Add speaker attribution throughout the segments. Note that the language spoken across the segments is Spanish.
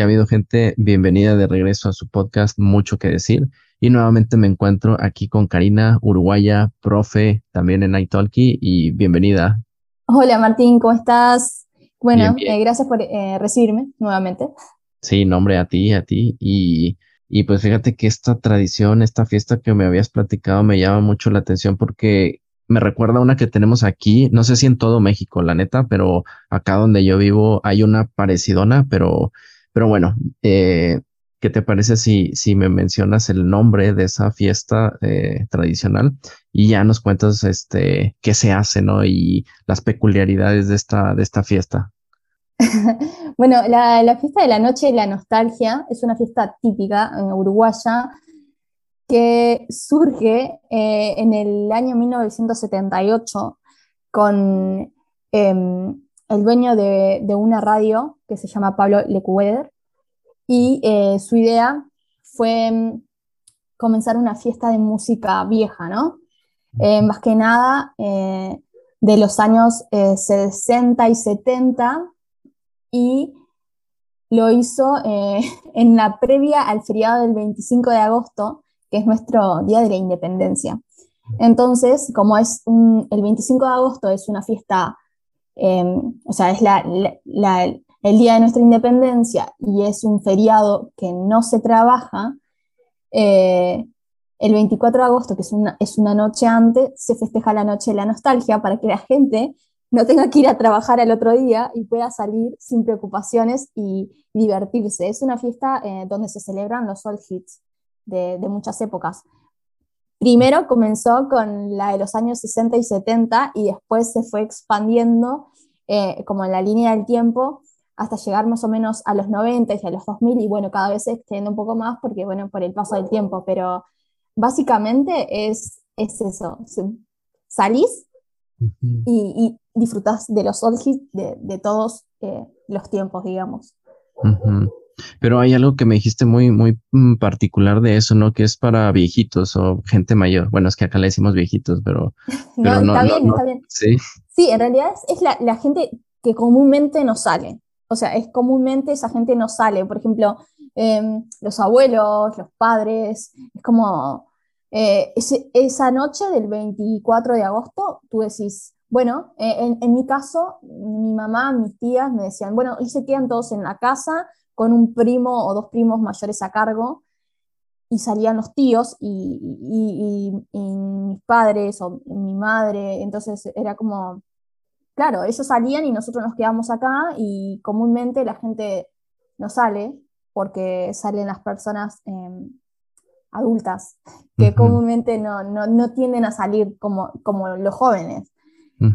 Speaker 1: que ha habido gente. Bienvenida de regreso a su podcast Mucho que decir. Y nuevamente me encuentro aquí con Karina, uruguaya, profe, también en iTalki y bienvenida.
Speaker 2: Hola Martín, ¿cómo estás? Bueno, eh, gracias por eh, recibirme nuevamente.
Speaker 1: Sí, nombre a ti, a ti. Y, y pues fíjate que esta tradición, esta fiesta que me habías platicado me llama mucho la atención porque me recuerda una que tenemos aquí, no sé si en todo México, la neta, pero acá donde yo vivo hay una parecidona, pero, pero bueno, eh, ¿qué te parece si, si me mencionas el nombre de esa fiesta eh, tradicional y ya nos cuentas este qué se hace, ¿no? Y las peculiaridades de esta, de esta fiesta.
Speaker 2: bueno, la, fiesta de la noche de la nostalgia es una fiesta típica en uruguaya que surge eh, en el año 1978 con em, el dueño de, una radio que se llama Pablo Lecueder y eh, su idea fue em, comenzar una fiesta de música vieja, ¿no? Eh, más que nada de los años 60 y 70 y lo hizo en la previa al feriado del 25 de agosto, que es nuestro Día de la Independencia. Entonces, como es el 25 de agosto es una fiesta, em, o sea, es el día de nuestra independencia y es un feriado que no se trabaja, eh, el 24 de agosto, que es una, es una noche antes, se festeja la noche de la nostalgia para que la gente no tenga que ir a trabajar al otro día y pueda salir sin preocupaciones y, divertirse. Es una fiesta eh, donde se celebran los All Hits de, muchas épocas. Primero comenzó con la de los años 60 y 70 y después se fue expandiendo eh, como en la línea del tiempo hasta llegar más o menos a los 90 y a los 2000 y bueno, cada vez se extiende un poco más porque bueno, por el paso del tiempo, pero básicamente es, es eso, salís y, y, disfrutás de los old hits de, de todos eh, los tiempos, digamos.
Speaker 1: Pero hay algo que me dijiste muy, muy mm, particular de eso, ¿no? Que es para viejitos o gente mayor. Bueno, es que acá le decimos viejitos, pero.
Speaker 2: no, está bien, está bien. Sí. Sí, en realidad es, la, la, gente que comúnmente no sale. O sea, es comúnmente esa gente no sale. Por ejemplo, em, los abuelos, los padres. Es como. Eh, esa noche del 24 de agosto, tú decís, bueno, eh, en, en, mi caso, mi mamá, mis tías me decían, bueno, y se quedan todos en la casa con un primo o dos primos mayores a cargo y salían los tíos y, mis padres o mi madre, entonces era como, claro, ellos salían y nosotros nos quedamos acá y comúnmente la gente no sale porque salen las personas em, adultas, que comúnmente no, no, tienden a salir como, como los jóvenes.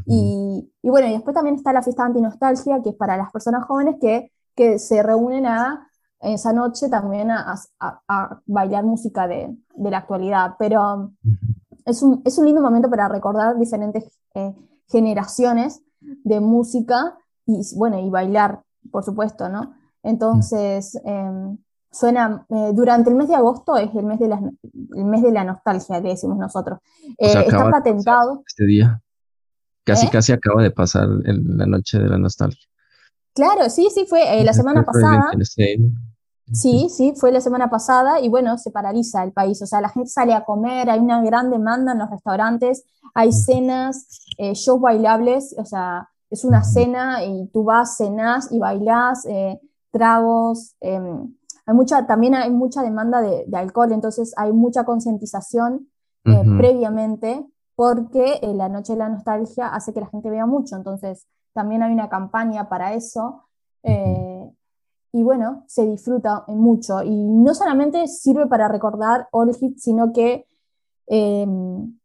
Speaker 2: y, y, bueno, y después también está la fiesta antinostalgia, que es para las personas jóvenes que que se reúnen a, esa noche también a, bailar música de, la actualidad. Pero es, un, lindo momento para recordar diferentes eh, generaciones de música y, bueno, y bailar, por supuesto, ¿no? Entonces, em, suena, eh, durante el mes de agosto es el mes de la, el mes de la nostalgia, le decimos nosotros. Eh, está patentado.
Speaker 1: Este día. Casi, casi acaba de pasar la noche de la nostalgia.
Speaker 2: Claro, sí, sí, fue eh, la semana pasada. Sí, sí, fue la semana pasada y bueno, se paraliza el país, o sea, la gente sale a comer, hay una gran demanda en los restaurantes, hay cenas, eh, shows bailables, o sea, es una cena y tú vas, cenas y bailás, eh, tragos, em, hay mucha, también hay mucha demanda de, alcohol, entonces hay mucha concientización previamente porque la noche de la nostalgia hace que la gente vea mucho, entonces también hay una campaña para eso. Eh, y bueno, se disfruta mucho. Y no solamente sirve para recordar All sino que em,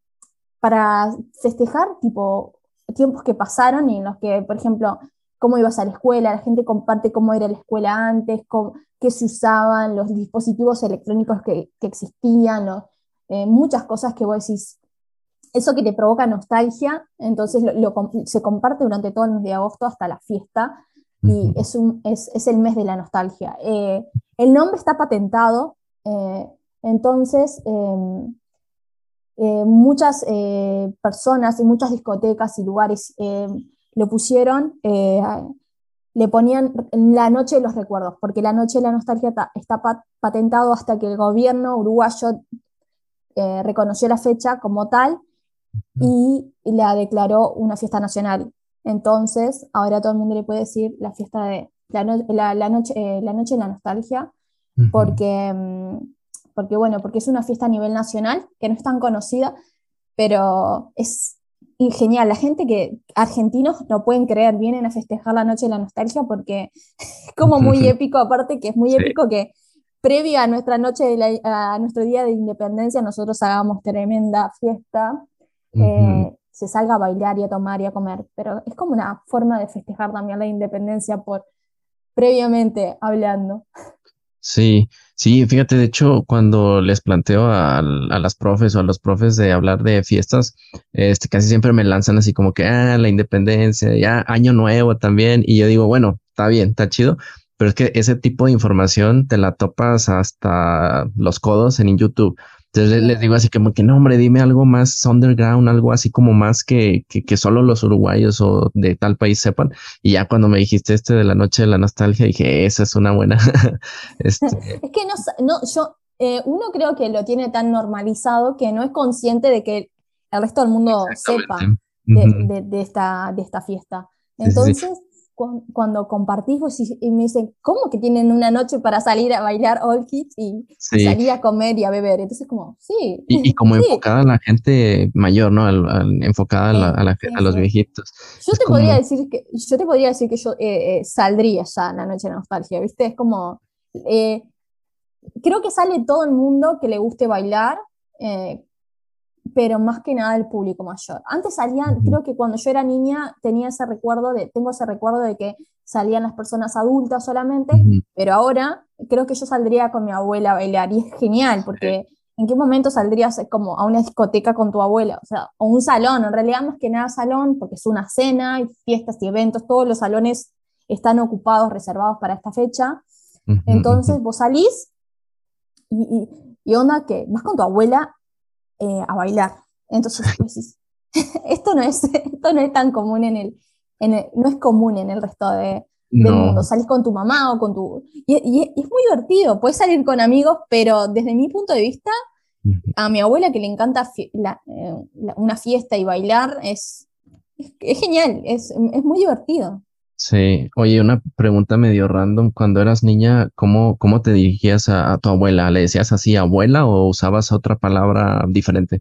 Speaker 2: para festejar tipo tiempos que pasaron y en los que, por ejemplo, cómo ibas a la escuela, la gente comparte cómo era la escuela antes, qué se usaban, los dispositivos electrónicos que, existían, eh, muchas cosas que vos decís, eso que te provoca nostalgia, entonces se comparte durante todo el mes de agosto hasta la fiesta y es, un, es, es, el mes de la nostalgia. Eh, el nombre está patentado, eh, entonces em, eh, muchas personas y muchas discotecas y lugares lo pusieron le ponían la noche de los recuerdos, porque la noche de la nostalgia está patentado hasta que el gobierno uruguayo reconoció la fecha como tal y la declaró una fiesta nacional. Entonces, ahora todo el mundo le puede decir la fiesta de la, noche, eh, la noche de la nostalgia, porque, mm, porque, bueno, porque es una fiesta a nivel nacional, que no es tan conocida, pero es genial. La gente que, argentinos, no pueden creer, vienen a festejar la noche de la nostalgia porque es como muy épico, aparte que es muy épico que previo a nuestra noche, de a nuestro día de independencia, nosotros hagamos tremenda fiesta, eh, se salga a bailar y a tomar y a comer, pero es como una forma de festejar también la independencia por previamente hablando.
Speaker 1: Sí, sí, fíjate, de hecho, cuando les planteo a, las profes o a los profes de hablar de fiestas, este, casi siempre me lanzan así como que, ah, la independencia, ya, año nuevo también, y yo digo, bueno, está bien, está chido, pero es que ese tipo de información te la topas hasta los codos en YouTube. Entonces les digo así como que no, hombre, dime algo más underground, algo así como más que, que, solo los uruguayos o de tal país sepan. Y ya cuando me dijiste este de la noche de la nostalgia, dije, esa es una buena.
Speaker 2: este... Es que no, no yo, eh, uno creo que lo tiene tan normalizado que no es consciente de que el resto del mundo sepa de, de, esta, de esta fiesta. Entonces, cuando compartís y, me dicen, ¿cómo que tienen una noche para salir a bailar All Kids y, salir a comer y a beber? Entonces, como, sí.
Speaker 1: Y, como enfocada a la gente mayor, ¿no? enfocada a, la, a, los viejitos.
Speaker 2: Yo te, podría decir que, yo te podría decir que yo eh, eh, saldría ya en la noche de nostalgia, ¿viste? Es como, eh, creo que sale todo el mundo que le guste bailar, pero más que nada el público mayor. Antes salían, creo que cuando yo era niña tenía ese recuerdo de, tengo ese recuerdo de que salían las personas adultas solamente, pero ahora creo que yo saldría con mi abuela a bailar y es genial porque ¿en qué momento saldrías como a una discoteca con tu abuela? O sea, o un salón, en realidad más que nada salón porque es una cena, y fiestas y eventos, todos los salones están ocupados, reservados para esta fecha. Entonces vos salís y, y, y onda que vas con tu abuela eh, a bailar. Entonces, pues, esto, no es, esto no es tan común en el, no es común en el resto de, del mundo. Salís con tu mamá o con tu... Y, es muy divertido, puedes salir con amigos, pero desde mi punto de vista, a mi abuela que le encanta eh, una fiesta y bailar, es, es, genial, es, es muy divertido.
Speaker 1: Sí, oye, una pregunta medio random. Cuando eras niña, ¿cómo, cómo te dirigías a, tu abuela? ¿Le decías así abuela o usabas otra palabra diferente?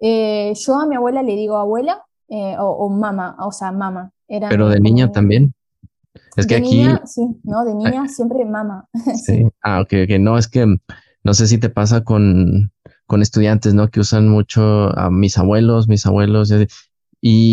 Speaker 2: Eh, yo a mi abuela le digo abuela eh, o, mamá, o sea, mamá.
Speaker 1: Pero de niña también. Es que aquí.
Speaker 2: sí, no, de niña siempre mamá.
Speaker 1: sí. Ah, ok, ok. No, es que no sé si te pasa con, con estudiantes, ¿no? Que usan mucho a mis abuelos, mis abuelos, y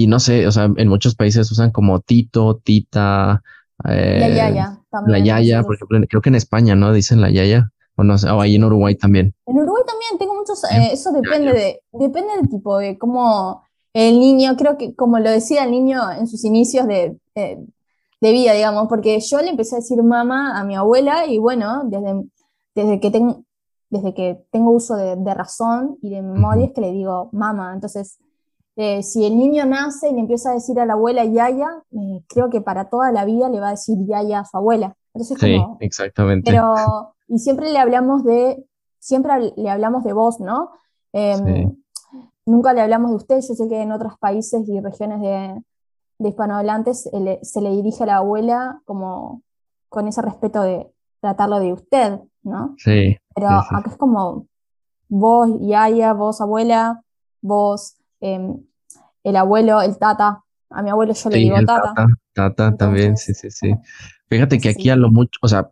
Speaker 1: no sé, o sea, en muchos países usan como Tito, Tita.
Speaker 2: Eh, la Yaya.
Speaker 1: También, la Yaya, por ejemplo, creo que en España, ¿no? Dicen la Yaya. O, no, o ahí en Uruguay también.
Speaker 2: En Uruguay también tengo muchos, eh, eso depende de, depende del tipo, de cómo el niño, creo que como lo decía el niño en sus inicios de, de, vida, digamos, porque yo le empecé a decir mamá a mi abuela y bueno, desde, desde, que, tengo desde que tengo uso de, razón y de memoria es que le digo mamá, entonces eh, si el niño nace y le empieza a decir a la abuela Yaya, eh, creo que para toda la vida le va a decir Yaya a su abuela.
Speaker 1: Entonces, sí, exactamente.
Speaker 2: Pero, y siempre le hablamos de, siempre le hablamos de vos, ¿no? Em, nunca le hablamos de usted, yo sé que en otros países y regiones de, hispanohablantes se le dirige a la abuela como con ese respeto de tratarlo de usted, ¿no?
Speaker 1: Sí.
Speaker 2: Pero acá es como vos, Yaya, vos, abuela, vos, em, el abuelo, el tata. A mi abuelo yo le digo tata.
Speaker 1: Tata, también, sí, sí, sí. Fíjate que aquí a lo mucho, o sea,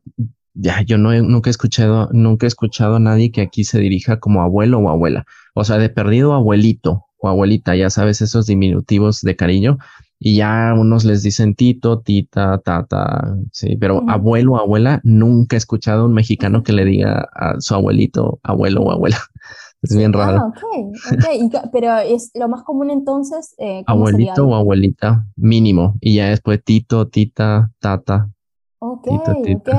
Speaker 1: ya yo no nunca he escuchado, nunca he escuchado a nadie que aquí se dirija como abuelo o abuela. O sea, de perdido abuelito o abuelita, ya sabes, esos diminutivos de cariño. Y ya unos les dicen tito, tita, tata, sí, pero abuelo o abuela, nunca he escuchado a un mexicano que le diga a su abuelito, abuelo o abuela. Es bien raro.
Speaker 2: Ah, ok, pero es lo más común entonces.
Speaker 1: Eh, Abuelito o abuelita, mínimo. Y ya después tito, tita, tata.
Speaker 2: Ok, ok.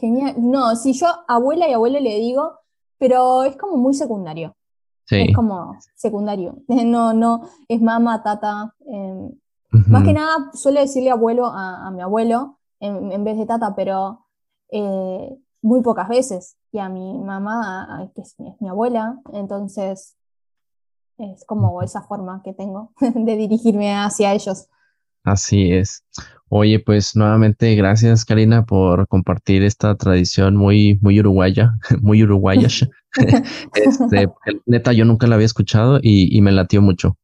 Speaker 2: Genial. No, si yo abuela y abuelo le digo, pero es como muy secundario. Sí. Es como secundario. No, no, es mamá, tata. Em, Más que nada suele decirle abuelo a, mi abuelo en, vez de tata, pero eh, muy pocas veces. Y a mi mamá, que es mi abuela, entonces es como esa forma que tengo de dirigirme hacia ellos.
Speaker 1: Así es. Oye, pues nuevamente gracias Karina por compartir esta tradición muy, muy uruguaya, muy uruguaya. este, neta, yo nunca la había escuchado y, me latió mucho.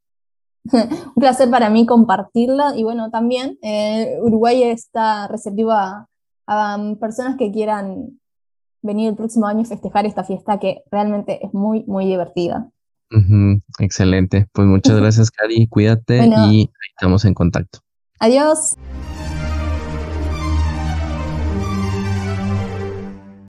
Speaker 2: Un placer para mí compartirla y bueno, también eh, Uruguay está receptiva a, a, personas que quieran venir el próximo año y festejar esta fiesta que realmente es muy, muy divertida.
Speaker 1: excelente. Pues muchas gracias, Cari. Cuídate y estamos en contacto.
Speaker 2: Adiós.